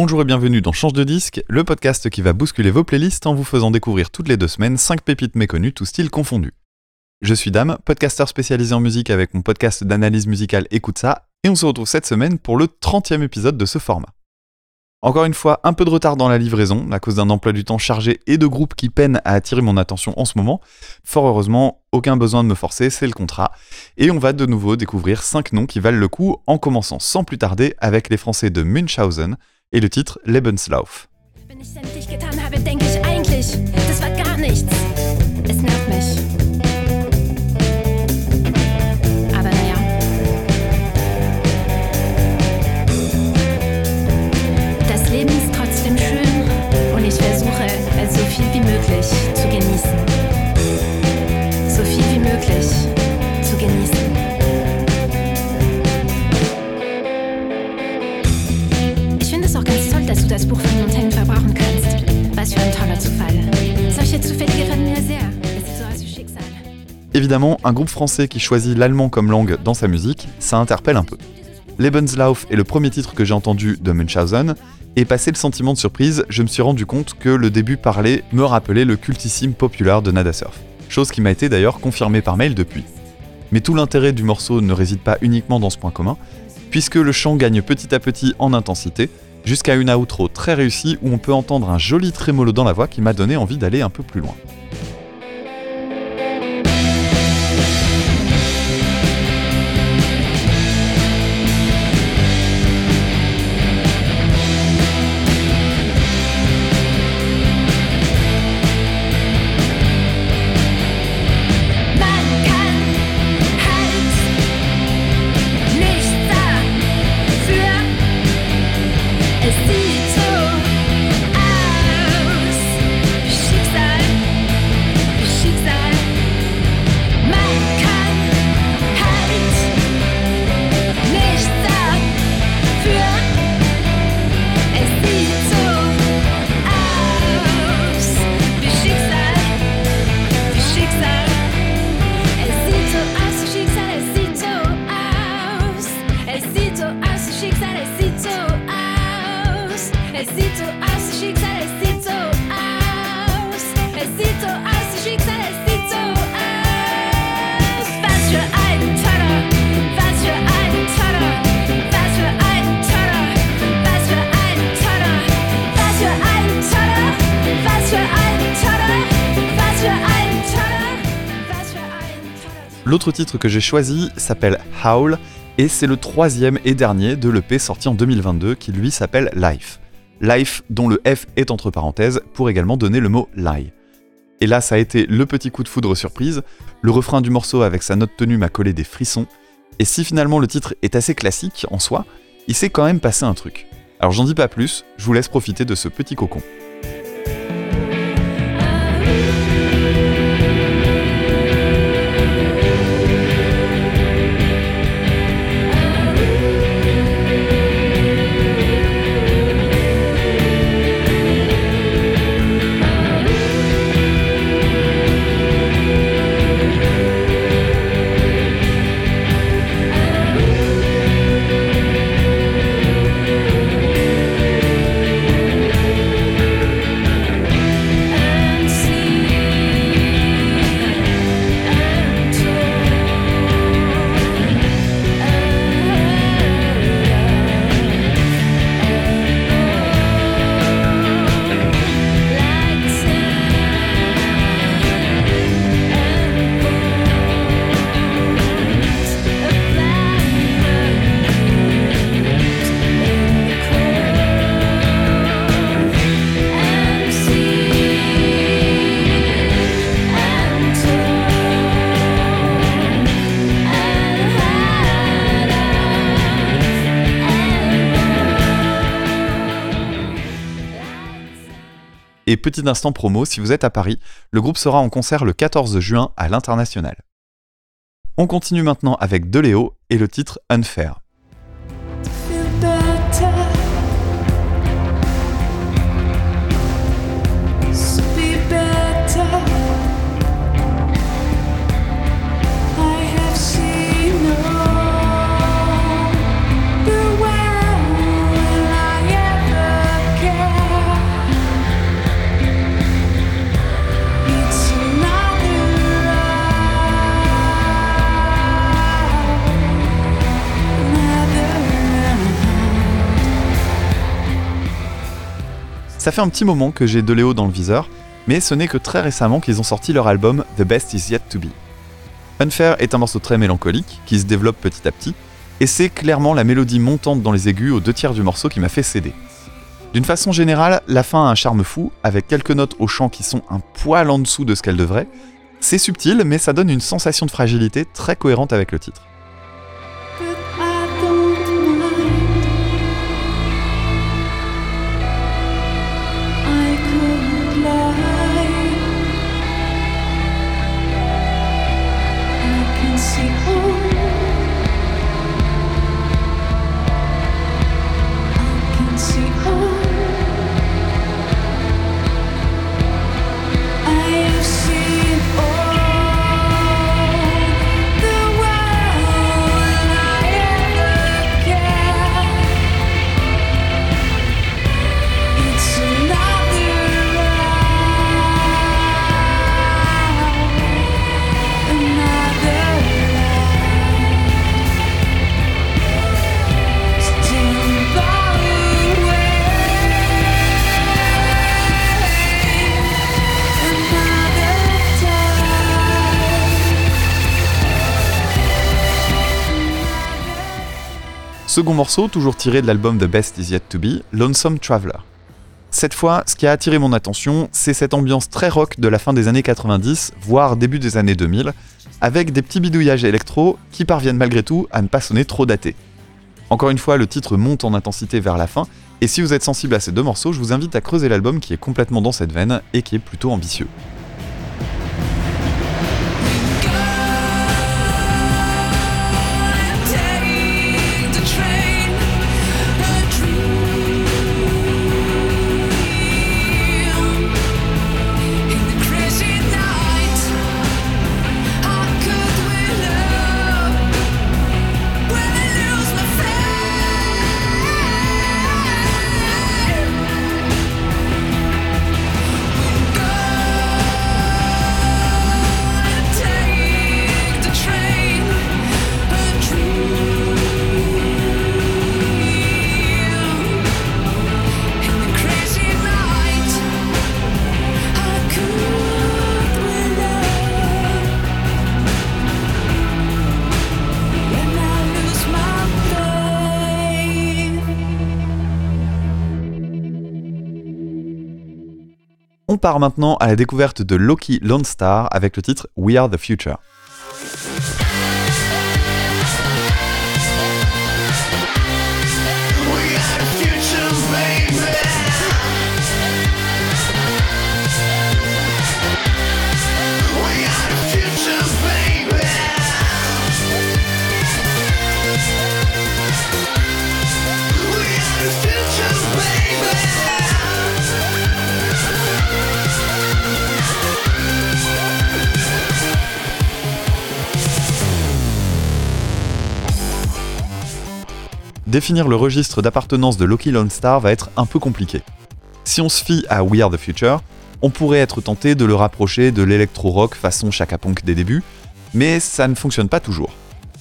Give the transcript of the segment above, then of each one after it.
Bonjour et bienvenue dans Change de disque, le podcast qui va bousculer vos playlists en vous faisant découvrir toutes les deux semaines 5 pépites méconnues, tout style confondu. Je suis Dame, podcasteur spécialisé en musique avec mon podcast d'analyse musicale Écoute ça, et on se retrouve cette semaine pour le 30e épisode de ce format. Encore une fois, un peu de retard dans la livraison, à cause d'un emploi du temps chargé et de groupes qui peinent à attirer mon attention en ce moment. Fort heureusement, aucun besoin de me forcer, c'est le contrat. Et on va de nouveau découvrir 5 noms qui valent le coup, en commençant sans plus tarder avec les Français de Münchhausen, et le titre Lebenslauf. Évidemment, un groupe français qui choisit l'allemand comme langue dans sa musique, ça interpelle un peu. Lebenslauf est le premier titre que j'ai entendu de Münchhausen, et passé le sentiment de surprise, je me suis rendu compte que le début parlé me rappelait le cultissime populaire de Nada Surf. Chose qui m'a été d'ailleurs confirmée par mail depuis. Mais tout l'intérêt du morceau ne réside pas uniquement dans ce point commun, puisque le chant gagne petit à petit en intensité, jusqu'à une outro très réussie où on peut entendre un joli trémolo dans la voix qui m'a donné envie d'aller un peu plus loin. L'autre titre que j'ai choisi s'appelle Howl, et c'est le troisième et dernier de l'EP sorti en 2022 qui lui s'appelle Life. Life dont le F est entre parenthèses pour également donner le mot lie. Et là ça a été le petit coup de foudre surprise, le refrain du morceau avec sa note tenue m'a collé des frissons, et si finalement le titre est assez classique en soi, il s'est quand même passé un truc. Alors j'en dis pas plus, je vous laisse profiter de ce petit cocon. Et petit instant promo, si vous êtes à Paris, le groupe sera en concert le 14 juin à l'International. On continue maintenant avec De Léo et le titre Unfair. Ça fait un petit moment que j'ai de Léo dans le viseur, mais ce n'est que très récemment qu'ils ont sorti leur album The Best Is Yet To Be. Unfair est un morceau très mélancolique, qui se développe petit à petit, et c'est clairement la mélodie montante dans les aigus aux deux tiers du morceau qui m'a fait céder. D'une façon générale, la fin a un charme fou, avec quelques notes au chant qui sont un poil en dessous de ce qu'elles devraient. C'est subtil, mais ça donne une sensation de fragilité très cohérente avec le titre. Second morceau, toujours tiré de l'album The Best Is Yet To Be, Lonesome Traveler. Cette fois, ce qui a attiré mon attention, c'est cette ambiance très rock de la fin des années 90, voire début des années 2000, avec des petits bidouillages électro qui parviennent malgré tout à ne pas sonner trop daté. Encore une fois, le titre monte en intensité vers la fin, et si vous êtes sensible à ces deux morceaux, je vous invite à creuser l'album qui est complètement dans cette veine et qui est plutôt ambitieux. Part maintenant à la découverte de Loki Lone Star avec le titre We Are the Future. Définir le registre d'appartenance de Loki Lone Star va être un peu compliqué. Si on se fie à We Are the Future, on pourrait être tenté de le rapprocher de l'électro-rock façon Chaka Punk des débuts, mais ça ne fonctionne pas toujours.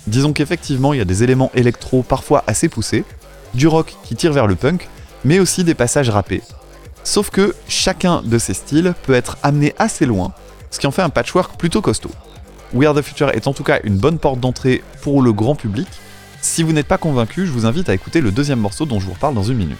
Disons qu'effectivement, il y a des éléments électro parfois assez poussés, du rock qui tire vers le punk, mais aussi des passages rappés. Sauf que chacun de ces styles peut être amené assez loin, ce qui en fait un patchwork plutôt costaud. We Are the Future est en tout cas une bonne porte d'entrée pour le grand public. Si vous n'êtes pas convaincu, je vous invite à écouter le deuxième morceau dont je vous reparle dans une minute.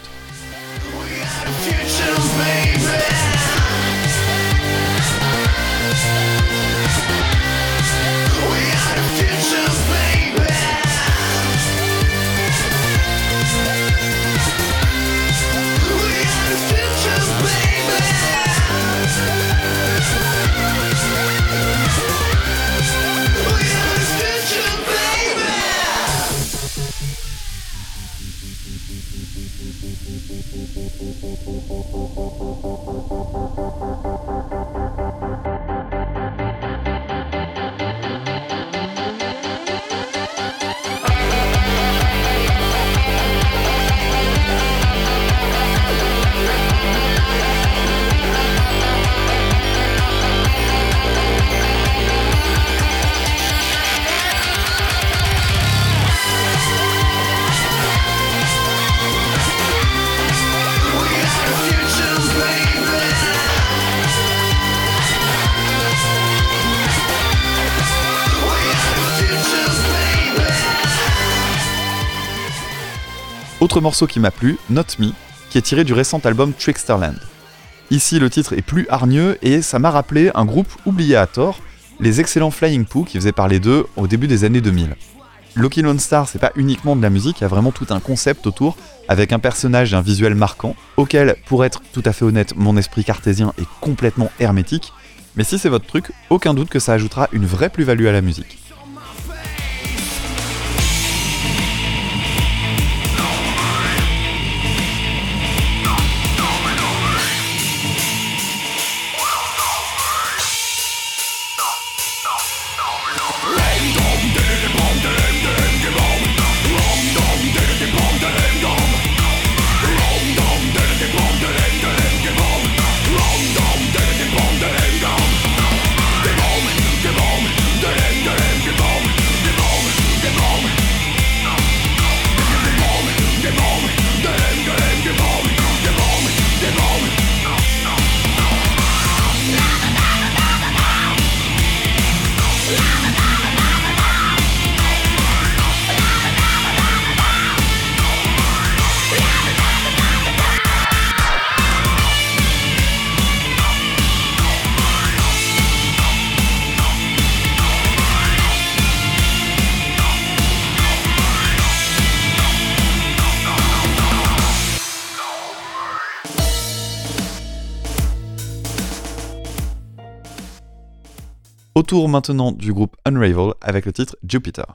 Autre morceau qui m'a plu, Not Me, qui est tiré du récent album Tricksterland. Ici, le titre est plus hargneux et ça m'a rappelé un groupe oublié à tort, les excellents Flying Poo qui faisaient parler d'eux au début des années 2000. Lucky Lone Star, c'est pas uniquement de la musique, il y a vraiment tout un concept autour, avec un personnage et un visuel marquant, auquel, pour être tout à fait honnête, mon esprit cartésien est complètement hermétique. Mais si c'est votre truc, aucun doute que ça ajoutera une vraie plus-value à la musique. Autour maintenant du groupe Unravel avec le titre Jupiter.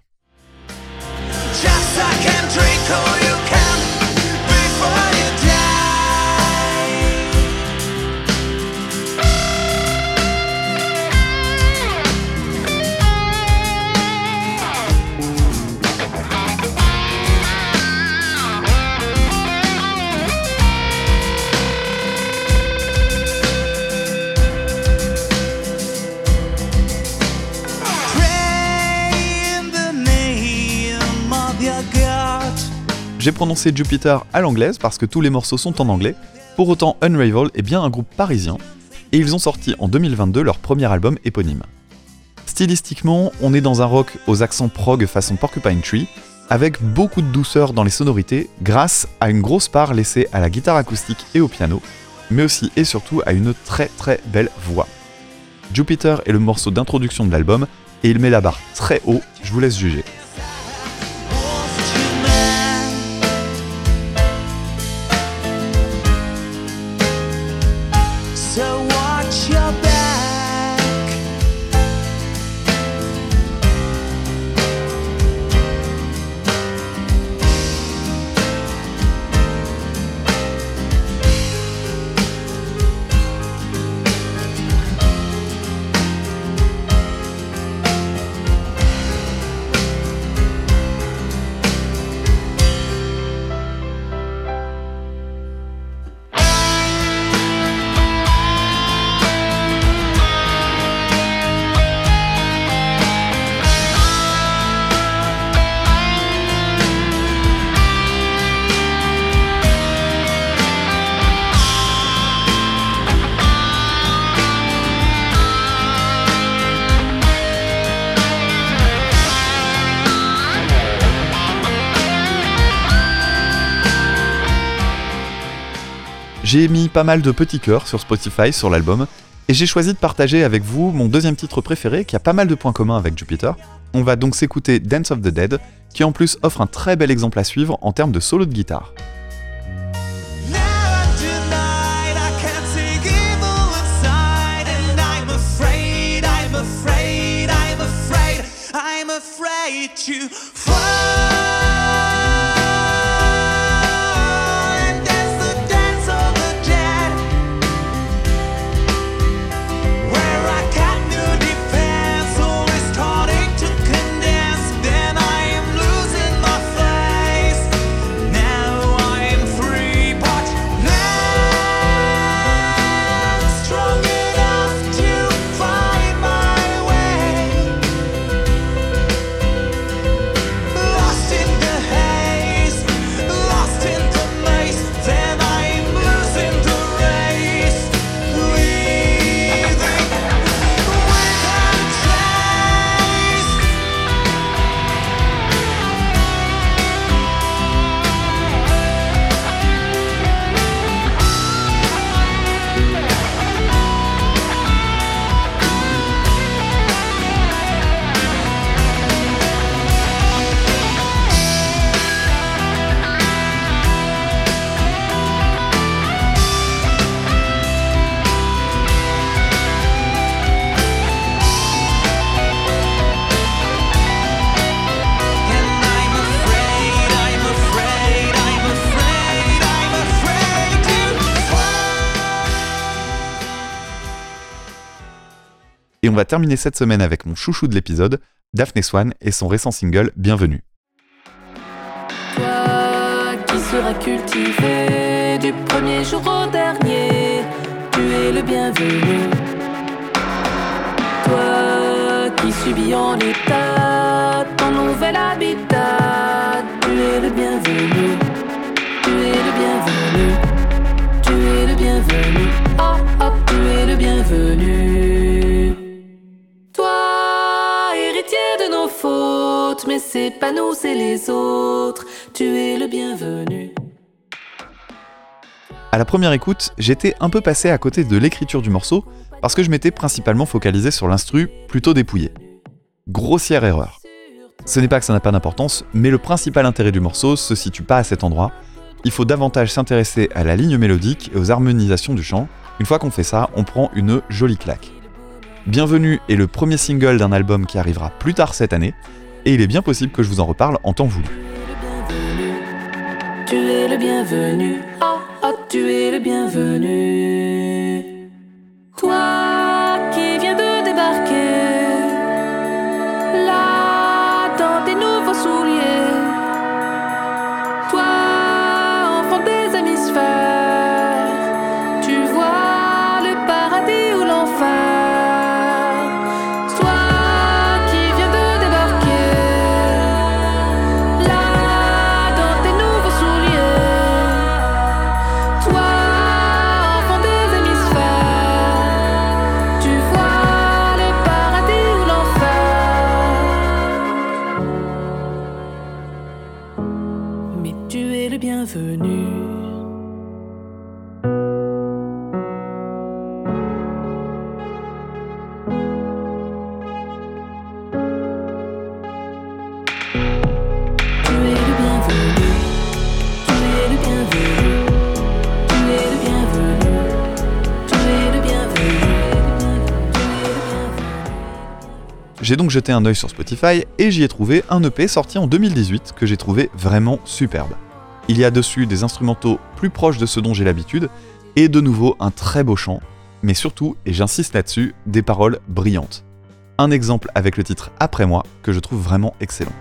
J'ai prononcé Jupiter à l'anglaise parce que tous les morceaux sont en anglais. Pour autant, Unravel est bien un groupe parisien et ils ont sorti en 2022 leur premier album éponyme. Stylistiquement, on est dans un rock aux accents prog façon Porcupine Tree, avec beaucoup de douceur dans les sonorités grâce à une grosse part laissée à la guitare acoustique et au piano, mais aussi et surtout à une très très belle voix. Jupiter est le morceau d'introduction de l'album et il met la barre très haut, je vous laisse juger. So what? J'ai mis pas mal de petits cœurs sur Spotify sur l'album, et j'ai choisi de partager avec vous mon deuxième titre préféré qui a pas mal de points communs avec Jupiter. On va donc s'écouter Dance of the Dead, qui en plus offre un très bel exemple à suivre en termes de solo de guitare. On va terminer cette semaine avec mon chouchou de l'épisode, Daphne Swan et son récent single Bienvenue. Toi qui seras cultivé du premier jour au dernier, tu es le bienvenu. Toi qui subis en état ton nouvel habitat, tu es le bienvenu. Tu es le bienvenu. Tu es le bienvenu. Oh oh, tu es le bienvenu. C'est pas nous, c'est les autres. Tu es le bienvenu. À la première écoute, j'étais un peu passé à côté de l'écriture du morceau parce que je m'étais principalement focalisé sur l'instru plutôt dépouillé. Grossière erreur. Ce n'est pas que ça n'a pas d'importance, mais le principal intérêt du morceau se situe pas à cet endroit. Il faut davantage s'intéresser à la ligne mélodique et aux harmonisations du chant. Une fois qu'on fait ça, on prend une jolie claque. Bienvenue est le premier single d'un album qui arrivera plus tard cette année, et il est bien possible que je vous en reparle en temps voulu. Tu es le bienvenu. Oh oh, tu es le bienvenu. Toi qui viens de débarquer, là dans tes nouveaux souliers. Toi, J'ai donc jeté un œil sur Spotify et j'y ai trouvé un EP sorti en 2018 que j'ai trouvé vraiment superbe. Il y a dessus des instrumentaux plus proches de ce dont j'ai l'habitude et de nouveau un très beau chant, mais surtout, et j'insiste là-dessus, des paroles brillantes. Un exemple avec le titre Après moi que je trouve vraiment excellent.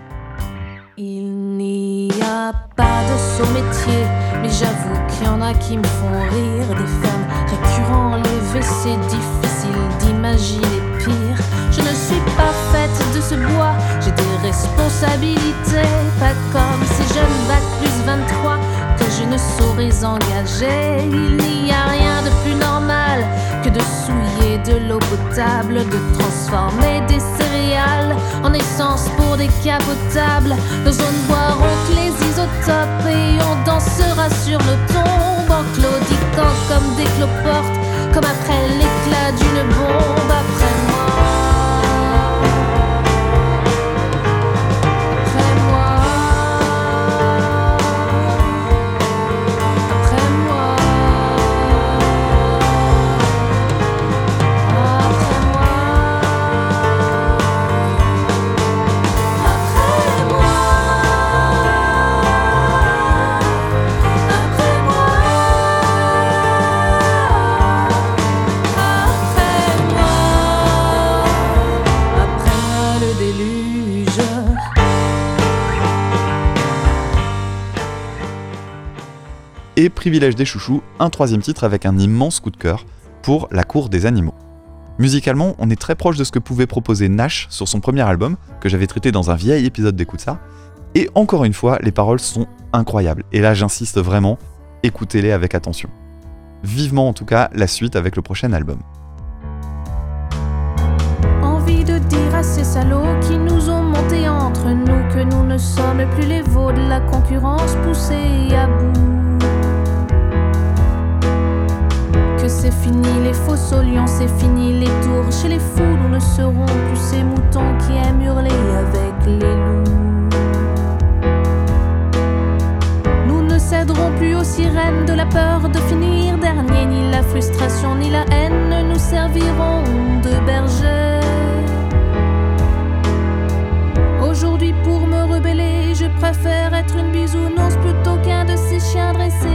Il n'y a pas de saut métier, mais j'avoue qu'il y en a qui me font rire. Des femmes récurrents, les WC, difficile d'imaginer Je ne suis pas faite de ce bois, j'ai des responsabilités. Pas comme ces jeunes bac plus 23 que je ne saurais engager. Il n'y a rien de plus normal que de souiller de l'eau potable, de transformer des céréales en essence pour des capotables. Nos zones boiront les isotopes et on dansera sur nos tombes en claudiquant comme des cloportes, comme après l'éclat d'une bombe. Après Et privilège des chouchous, un troisième titre avec un immense coup de cœur pour La cour des animaux. Musicalement, on est très proche de ce que pouvait proposer Nash sur son premier album, que j'avais traité dans un vieil épisode d'Écoute ça. Et encore une fois, les paroles sont incroyables. Et là, j'insiste vraiment, écoutez-les avec attention. Vivement en tout cas la suite avec le prochain album. Envie de dire à ces salauds qui nous ont entre nous que nous ne sommes plus les veaux de la concurrence à bout. C'est fini les faux solions, c'est fini les tours chez les fous, nous ne serons plus ces moutons qui aiment hurler avec les loups. Nous ne céderons plus aux sirènes de la peur de finir dernier, ni la frustration ni la haine ne nous serviront de bergers. Aujourd'hui, pour me rebeller, je préfère être une bisounours plutôt qu'un de ces chiens dressés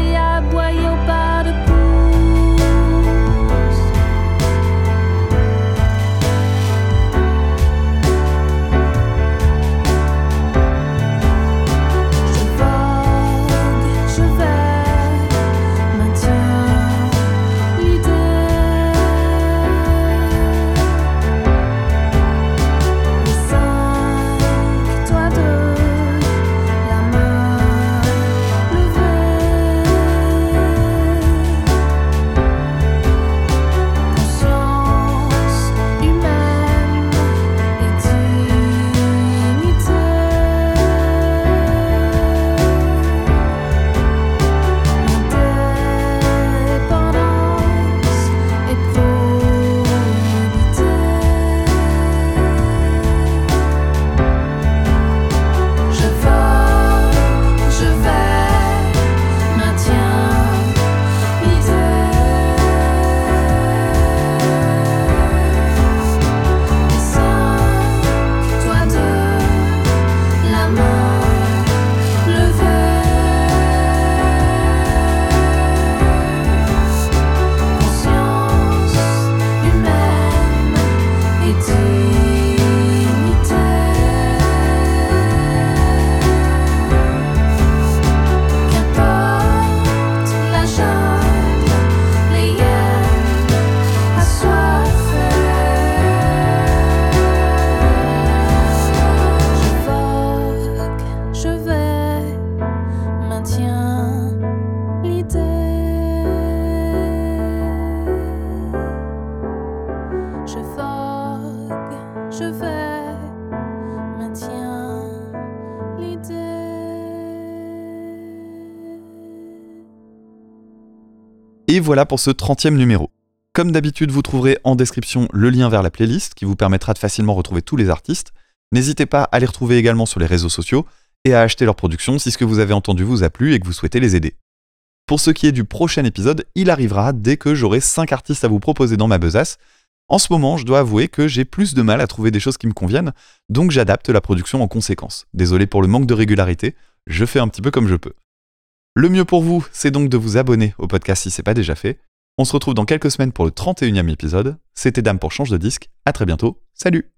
Et voilà pour ce 30e numéro. Comme d'habitude, vous trouverez en description le lien vers la playlist qui vous permettra de facilement retrouver tous les artistes. N'hésitez pas à les retrouver également sur les réseaux sociaux et à acheter leurs productions si ce que vous avez entendu vous a plu et que vous souhaitez les aider. Pour ce qui est du prochain épisode, il arrivera dès que j'aurai 5 artistes à vous proposer dans ma besace. En ce moment, je dois avouer que j'ai plus de mal à trouver des choses qui me conviennent, donc j'adapte la production en conséquence. Désolé pour le manque de régularité, je fais un petit peu comme je peux. Le mieux pour vous, c'est donc de vous abonner au podcast si c'est pas déjà fait. On se retrouve dans quelques semaines pour le 31e épisode. C'était Dame pour Change de disque. À très bientôt. Salut